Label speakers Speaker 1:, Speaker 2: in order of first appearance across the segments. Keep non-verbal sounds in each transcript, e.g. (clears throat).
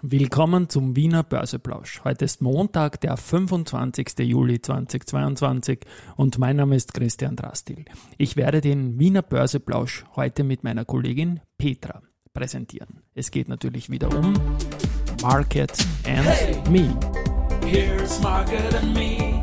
Speaker 1: Willkommen zum Wiener Börseplausch. Heute ist Montag, der 25. Juli 2022 und mein Name ist Christian Drastil. Ich werde den Wiener Börseplausch heute mit meiner Kollegin Petra präsentieren. Es geht natürlich wieder um Market and hey, Me. Here's Market and Me.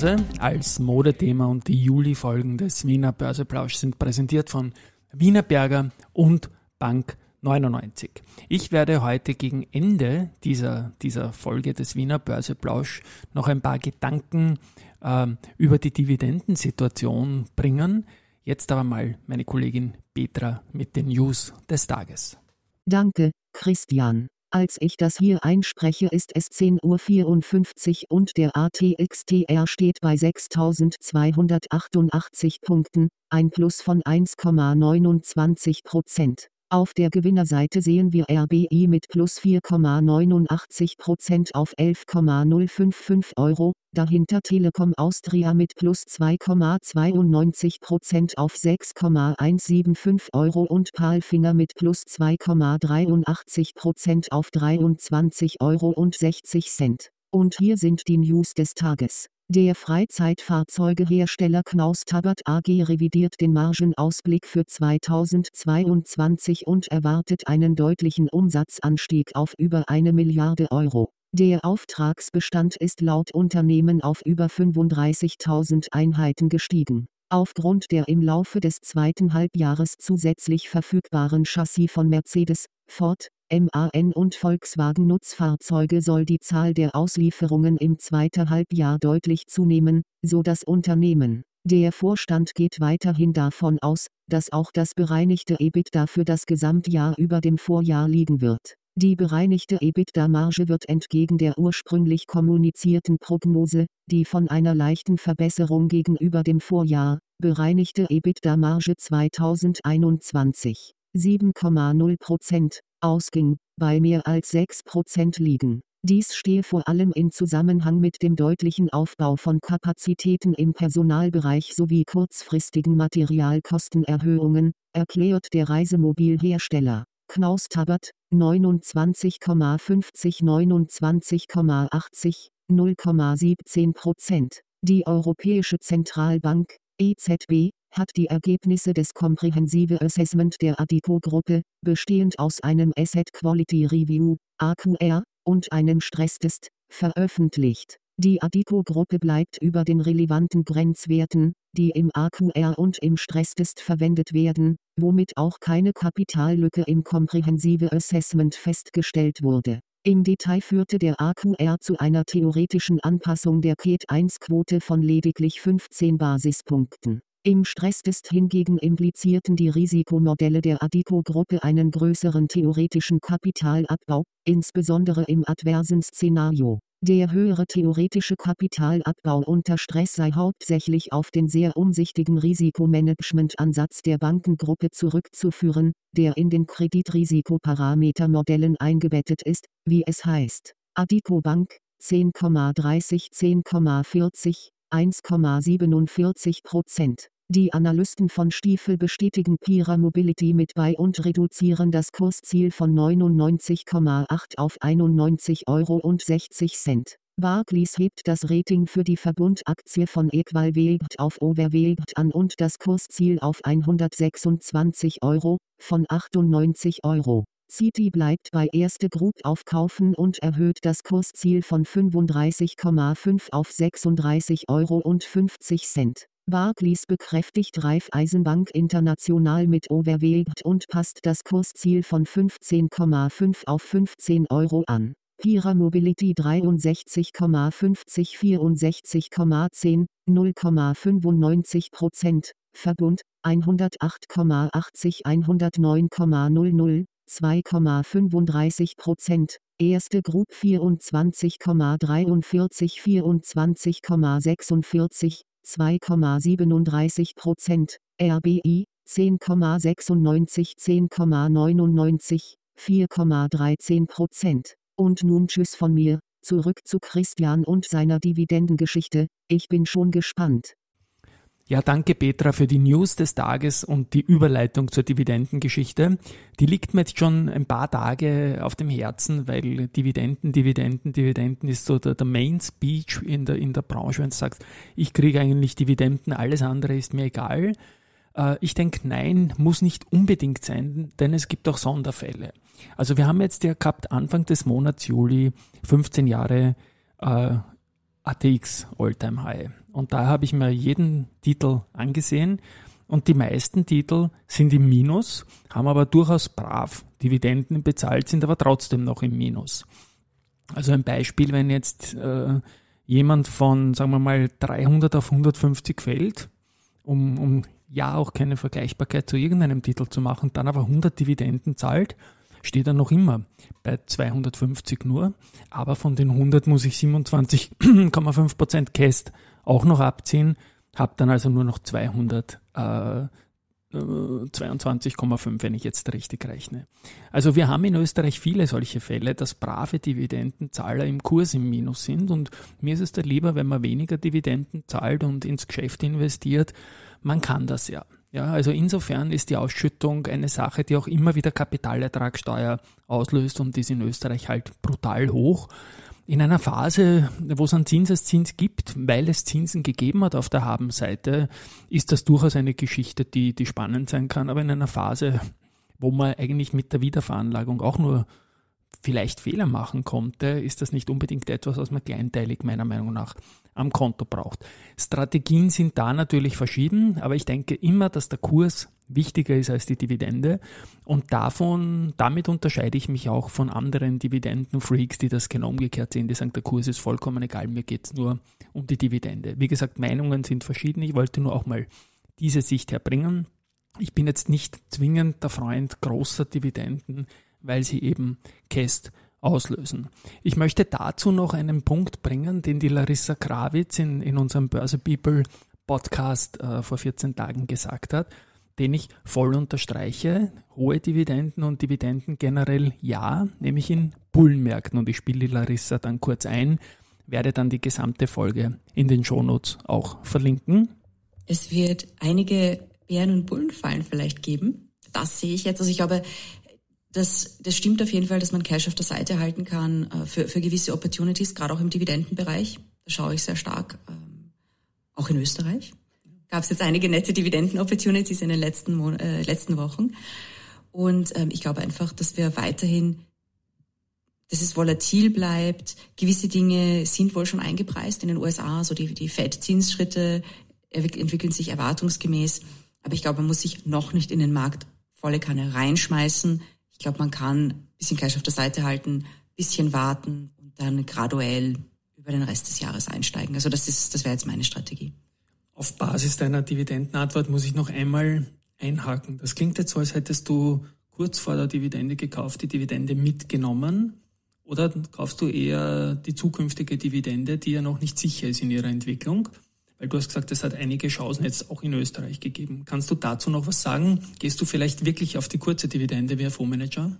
Speaker 1: Börse als Modethema und die Juli-Folgen des Wiener Börseplausch sind präsentiert von Wiener Berger und Bank 99. Ich werde heute gegen Ende dieser, dieser Folge des Wiener Börseplausch noch ein paar Gedanken äh, über die Dividendensituation bringen. Jetzt aber mal meine Kollegin Petra mit den News des Tages.
Speaker 2: Danke, Christian. Als ich das hier einspreche ist es 10.54 Uhr und der ATXTR steht bei 6288 Punkten, ein Plus von 1,29 Prozent. Auf der Gewinnerseite sehen wir RBI mit plus 4,89% auf 11,055 Euro, dahinter Telekom Austria mit plus 2,92% auf 6,175 Euro und Palfinger mit plus 2,83% auf 23 Euro und 60 Cent. Und hier sind die News des Tages. Der Freizeitfahrzeugehersteller Knaus Tabbert AG revidiert den Margenausblick für 2022 und erwartet einen deutlichen Umsatzanstieg auf über eine Milliarde Euro. Der Auftragsbestand ist laut Unternehmen auf über 35.000 Einheiten gestiegen. Aufgrund der im Laufe des zweiten Halbjahres zusätzlich verfügbaren Chassis von Mercedes, Ford, MAN und Volkswagen Nutzfahrzeuge soll die Zahl der Auslieferungen im zweiten Halbjahr deutlich zunehmen, so das Unternehmen. Der Vorstand geht weiterhin davon aus, dass auch das bereinigte EBITDA für das Gesamtjahr über dem Vorjahr liegen wird. Die bereinigte EBITDA-Marge wird entgegen der ursprünglich kommunizierten Prognose, die von einer leichten Verbesserung gegenüber dem Vorjahr, bereinigte EBITDA-Marge 2021 7,0% ausging, bei mehr als 6% liegen. Dies stehe vor allem in Zusammenhang mit dem deutlichen Aufbau von Kapazitäten im Personalbereich sowie kurzfristigen Materialkostenerhöhungen, erklärt der Reisemobilhersteller. Knaus Tabbert, 29,50 29,80, 0,17% Die Europäische Zentralbank, EZB, hat die Ergebnisse des Comprehensive Assessment der Adico-Gruppe, bestehend aus einem Asset Quality Review, AQR, und einem Stresstest, veröffentlicht. Die Adico-Gruppe bleibt über den relevanten Grenzwerten, die im AQR und im Stresstest verwendet werden, womit auch keine Kapitallücke im Comprehensive Assessment festgestellt wurde. Im Detail führte der AQR zu einer theoretischen Anpassung der CAT-1-Quote von lediglich 15 Basispunkten. Im Stresstest hingegen implizierten die Risikomodelle der Adico-Gruppe einen größeren theoretischen Kapitalabbau, insbesondere im adversen Szenario. Der höhere theoretische Kapitalabbau unter Stress sei hauptsächlich auf den sehr umsichtigen Risikomanagementansatz der Bankengruppe zurückzuführen, der in den Kreditrisikoparametermodellen eingebettet ist, wie es heißt. Adico Bank 10,30 10,40 1,47 Prozent. Die Analysten von Stiefel bestätigen Pira Mobility mit bei und reduzieren das Kursziel von 99,8 auf 91,60 Euro. Barclays hebt das Rating für die Verbundaktie von Equalweight auf Overweight an und das Kursziel auf 126 Euro, von 98 Euro. Citi bleibt bei Erste Group aufkaufen und erhöht das Kursziel von 35,5 auf 36,50 Euro. Barclays bekräftigt Raiffeisenbank International mit Overweight und passt das Kursziel von 15,5 auf 15 Euro an. Pira Mobility 63,50 64,10 0,95% Verbund 108,80 109,00 2,35 Prozent, erste Group 24,43 24,46, 2,37 Prozent, RBI 10,96 10,99, 4,13 Prozent. Und nun Tschüss von mir, Zurück zu Christian und seiner Dividendengeschichte. Ich bin schon gespannt.
Speaker 1: Ja, danke Petra für die News des Tages und die Überleitung zur Dividendengeschichte. Die liegt mir jetzt schon ein paar Tage auf dem Herzen, weil Dividenden, Dividenden, Dividenden ist so der, der Main Speech in der, in der Branche, wenn du sagst, ich kriege eigentlich Dividenden, alles andere ist mir egal. Äh, ich denke, nein, muss nicht unbedingt sein, denn es gibt auch Sonderfälle. Also wir haben jetzt ja gehabt Anfang des Monats Juli 15 Jahre äh, ATX Alltime High. Und da habe ich mir jeden Titel angesehen und die meisten Titel sind im Minus, haben aber durchaus brav Dividenden bezahlt, sind aber trotzdem noch im Minus. Also ein Beispiel, wenn jetzt äh, jemand von, sagen wir mal, 300 auf 150 fällt, um, um ja auch keine Vergleichbarkeit zu irgendeinem Titel zu machen, dann aber 100 Dividenden zahlt, steht er noch immer bei 250 nur, aber von den 100 muss ich 27,5% (clears throat) Cast auch noch abziehen, habe dann also nur noch 200 äh, 22,5, äh, wenn ich jetzt richtig rechne. Also wir haben in Österreich viele solche Fälle, dass brave Dividendenzahler im Kurs im Minus sind und mir ist es da lieber, wenn man weniger Dividenden zahlt und ins Geschäft investiert. Man kann das ja. Ja, also insofern ist die Ausschüttung eine Sache, die auch immer wieder Kapitalertragssteuer auslöst und die ist in Österreich halt brutal hoch. In einer Phase, wo es einen Zinseszins gibt, weil es Zinsen gegeben hat auf der Habenseite, ist das durchaus eine Geschichte, die, die spannend sein kann. Aber in einer Phase, wo man eigentlich mit der Wiederveranlagung auch nur vielleicht Fehler machen konnte, ist das nicht unbedingt etwas, was man kleinteilig meiner Meinung nach am Konto braucht. Strategien sind da natürlich verschieden, aber ich denke immer, dass der Kurs wichtiger ist als die Dividende und davon, damit unterscheide ich mich auch von anderen Dividendenfreaks, die das genau umgekehrt sehen, die sagen, der Kurs ist vollkommen egal, mir geht es nur um die Dividende. Wie gesagt, Meinungen sind verschieden, ich wollte nur auch mal diese Sicht herbringen. Ich bin jetzt nicht zwingend der Freund großer Dividenden, weil sie eben Käst auslösen. Ich möchte dazu noch einen Punkt bringen, den die Larissa Krawitz in, in unserem Börse People Podcast äh, vor 14 Tagen gesagt hat, den ich voll unterstreiche. Hohe Dividenden und Dividenden generell ja, nämlich in Bullenmärkten. Und ich spiele die Larissa dann kurz ein, werde dann die gesamte Folge in den Shownotes auch verlinken.
Speaker 3: Es wird einige Bären- und Bullenfallen vielleicht geben. Das sehe ich jetzt. Also ich glaube, das, das stimmt auf jeden Fall, dass man Cash auf der Seite halten kann äh, für, für gewisse Opportunities, gerade auch im Dividendenbereich. Da schaue ich sehr stark, ähm, auch in Österreich. Gab es jetzt einige nette Dividenden-Opportunities in den letzten, Mon äh, letzten Wochen. Und ähm, ich glaube einfach, dass wir weiterhin, dass es volatil bleibt. Gewisse Dinge sind wohl schon eingepreist in den USA, so die, die Fed-Zinsschritte entwickeln sich erwartungsgemäß. Aber ich glaube, man muss sich noch nicht in den Markt volle Kanne reinschmeißen. Ich glaube, man kann ein bisschen Cash auf der Seite halten, bisschen warten und dann graduell über den Rest des Jahres einsteigen. Also das ist, das wäre jetzt meine Strategie.
Speaker 1: Auf Basis deiner Dividendenantwort muss ich noch einmal einhaken. Das klingt jetzt so, als hättest du kurz vor der Dividende gekauft, die Dividende mitgenommen. Oder kaufst du eher die zukünftige Dividende, die ja noch nicht sicher ist in ihrer Entwicklung? Weil du hast gesagt, es hat einige Chancen jetzt auch in Österreich gegeben. Kannst du dazu noch was sagen? Gehst du vielleicht wirklich auf die kurze Dividende wie Fondsmanager?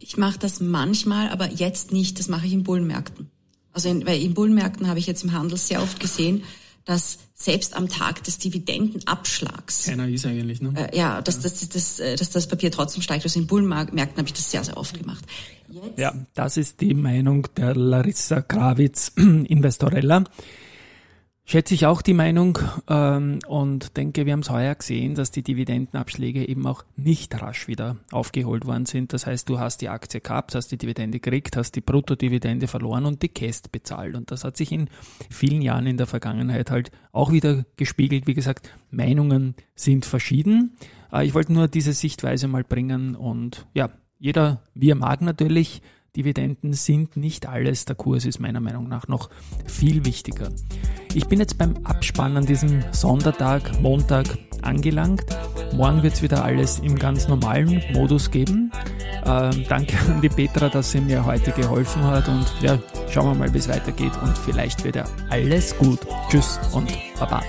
Speaker 3: Ich mache das manchmal, aber jetzt nicht. Das mache ich in Bullenmärkten. Also in, weil in Bullenmärkten habe ich jetzt im Handel sehr oft gesehen, dass selbst am Tag des Dividendenabschlags
Speaker 1: keiner ist eigentlich, ne?
Speaker 3: Äh, ja, dass, ja. Dass, dass, dass, äh, dass das Papier trotzdem steigt. Also in Bullenmärkten habe ich das sehr, sehr oft gemacht.
Speaker 1: Jetzt. Ja, das ist die Meinung der Larissa Krawitz, (clears throat) Investorella schätze ich auch die Meinung ähm, und denke, wir haben es heuer gesehen, dass die Dividendenabschläge eben auch nicht rasch wieder aufgeholt worden sind. Das heißt, du hast die Aktie gehabt, hast die Dividende gekriegt, hast die Bruttodividende verloren und die Käst bezahlt. Und das hat sich in vielen Jahren in der Vergangenheit halt auch wieder gespiegelt. Wie gesagt, Meinungen sind verschieden. Äh, ich wollte nur diese Sichtweise mal bringen und ja, jeder, wie er mag natürlich. Dividenden sind nicht alles. Der Kurs ist meiner Meinung nach noch viel wichtiger. Ich bin jetzt beim Abspann an diesem Sondertag, Montag angelangt. Morgen wird es wieder alles im ganz normalen Modus geben. Ähm, danke an die Petra, dass sie mir heute geholfen hat und ja, schauen wir mal, wie es weitergeht und vielleicht wird ja alles gut. Tschüss und Baba.